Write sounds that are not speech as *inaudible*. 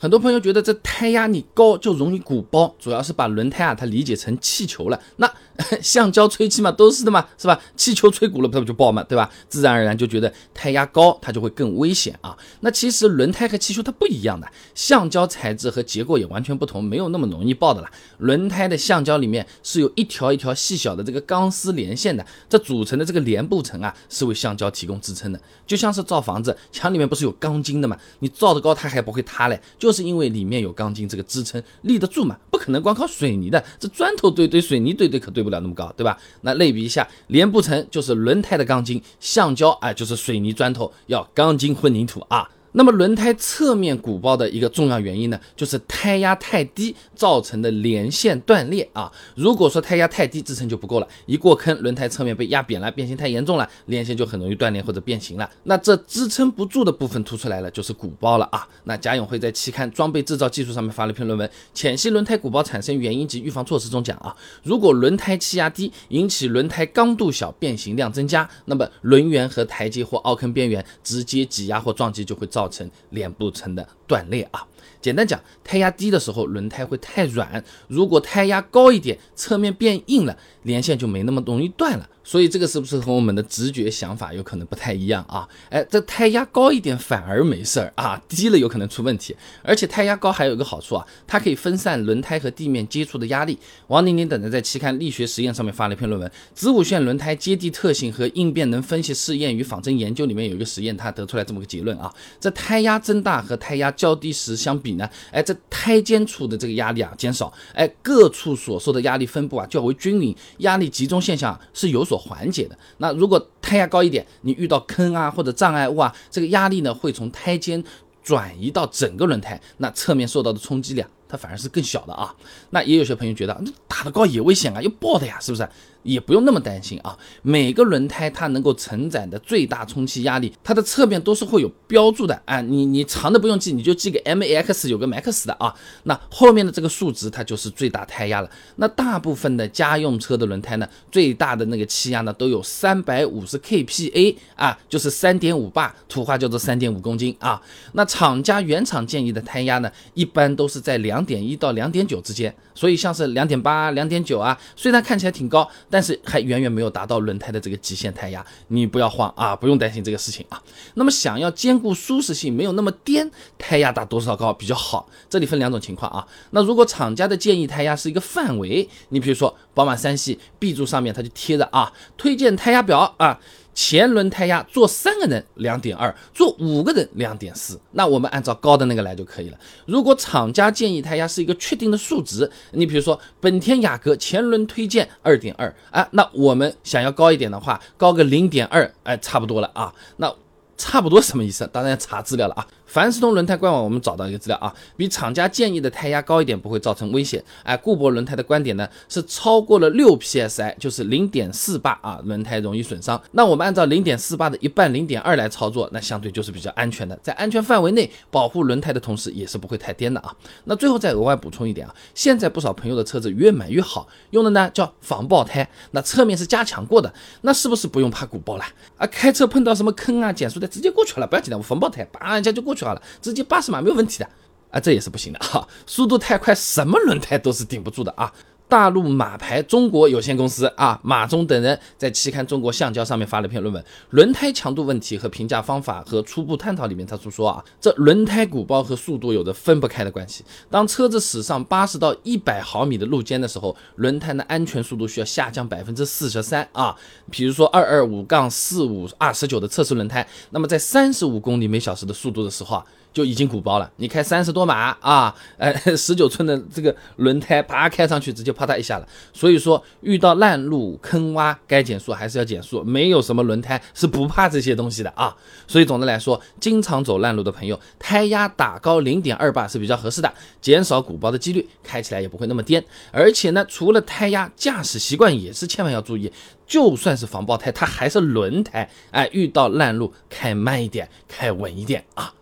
很多朋友觉得这胎压你高就容易鼓包，主要是把轮胎啊它理解成气球了。那 *laughs* 橡胶吹气嘛，都是的嘛，是吧？气球吹鼓了，它不就爆嘛，对吧？自然而然就觉得胎压高它就会更危险啊。那其实轮胎和气球它不一样的，橡胶材质和结构也完全不同，没有那么容易爆的啦。轮胎的橡胶里面是有一条一条细小的这个钢丝连线的，这组成的这个连布层啊，是为橡胶提供支撑的，就像是造房子，墙里面不是有钢筋的嘛？你造的高它还不会塌嘞，就。是因为里面有钢筋这个支撑，立得住嘛？不可能光靠水泥的，这砖头堆堆，水泥堆堆可堆不不了那么高，对吧？那类比一下，连不成就是轮胎的钢筋，橡胶哎就是水泥砖头，要钢筋混凝土啊。那么轮胎侧面鼓包的一个重要原因呢，就是胎压太低造成的连线断裂啊。如果说胎压太低，支撑就不够了，一过坑，轮胎侧面被压扁了，变形太严重了，连线就很容易断裂或者变形了。那这支撑不住的部分凸出来了，就是鼓包了啊。那贾永辉在期刊《装备制造技术》上面发了一篇论文，《浅析轮胎鼓包产生原因及预防措施》中讲啊，如果轮胎气压低，引起轮胎刚度小，变形量增加，那么轮缘和台阶或凹坑边缘直接挤压或撞击就会造。造成脸部层的断裂啊。简单讲，胎压低的时候，轮胎会太软；如果胎压高一点，侧面变硬了，连线就没那么容易断了。所以这个是不是和我们的直觉想法有可能不太一样啊？哎，这胎压高一点反而没事儿啊，低了有可能出问题。而且胎压高还有一个好处啊，它可以分散轮胎和地面接触的压力。王宁宁等人在期刊《力学实验》上面发了一篇论文，《子午线轮胎接地特性和应变能分析试验与仿真研究》里面有一个实验，他得出来这么个结论啊：这胎压增大和胎压较低时相比呢，哎，这胎间处的这个压力啊减少，哎，各处所受的压力分布啊较为均匀，压力集中现象是有所。缓解的那如果胎压高一点，你遇到坑啊或者障碍物啊，这个压力呢会从胎间转移到整个轮胎，那侧面受到的冲击量它反而是更小的啊。那也有些朋友觉得，那打得高也危险啊，要爆的呀，是不是？也不用那么担心啊，每个轮胎它能够承载的最大充气压力，它的侧面都是会有标注的啊。你你长的不用记，你就记个 max 有个 max 的啊。那后面的这个数值它就是最大胎压了。那大部分的家用车的轮胎呢，最大的那个气压呢都有三百五十 kPa 啊，就是三点五巴，土话叫做三点五公斤啊。那厂家原厂建议的胎压呢，一般都是在两两点一到两点九之间。所以像是两点八、两点九啊，虽然看起来挺高。但是还远远没有达到轮胎的这个极限胎压，你不要慌啊，不用担心这个事情啊。那么想要兼顾舒适性，没有那么颠，胎压打多少高比较好？这里分两种情况啊。那如果厂家的建议胎压是一个范围，你比如说宝马三系 B 柱上面它就贴着啊，推荐胎压表啊。前轮胎压做三个人两点二，坐五个人两点四。那我们按照高的那个来就可以了。如果厂家建议胎压是一个确定的数值，你比如说本田雅阁前轮推荐二点二啊，那我们想要高一点的话，高个零点二，哎，差不多了啊。那差不多什么意思？当然要查资料了啊。凡士通轮胎官网，我们找到一个资料啊，比厂家建议的胎压高一点不会造成危险。哎，固铂轮胎的观点呢是超过了六 psi，就是零点四八啊，轮胎容易损伤。那我们按照零点四八的一半零点二来操作，那相对就是比较安全的，在安全范围内保护轮胎的同时，也是不会太颠的啊。那最后再额外补充一点啊，现在不少朋友的车子越买越好，用的呢叫防爆胎，那侧面是加强过的，那是不是不用怕鼓爆了啊？开车碰到什么坑啊、减速带直接过去了，不要紧的，我防爆胎，叭一下就过去。就好了，直接八十码没有问题的啊，这也是不行的哈，速度太快，什么轮胎都是顶不住的啊。大陆马牌中国有限公司啊，马忠等人在期刊《中国橡胶》上面发了篇论文《轮胎强度问题和评价方法和初步探讨》里面，他就说啊，这轮胎鼓包和速度有着分不开的关系。当车子驶上八十到一百毫米的路肩的时候，轮胎的安全速度需要下降百分之四十三啊。比如说二二五杠四五二十九的测试轮胎，那么在三十五公里每小时的速度的时候啊。就已经鼓包了。你开三十多码啊，*laughs* 呃，十九寸的这个轮胎，啪开上去，直接啪嗒一下了。所以说，遇到烂路、坑洼，该减速还是要减速，没有什么轮胎是不怕这些东西的啊。所以总的来说，经常走烂路的朋友，胎压打高零点二八是比较合适的，减少鼓包的几率，开起来也不会那么颠。而且呢，除了胎压，驾驶习惯也是千万要注意。就算是防爆胎，它还是轮胎，哎，遇到烂路开慢一点，开稳一点啊。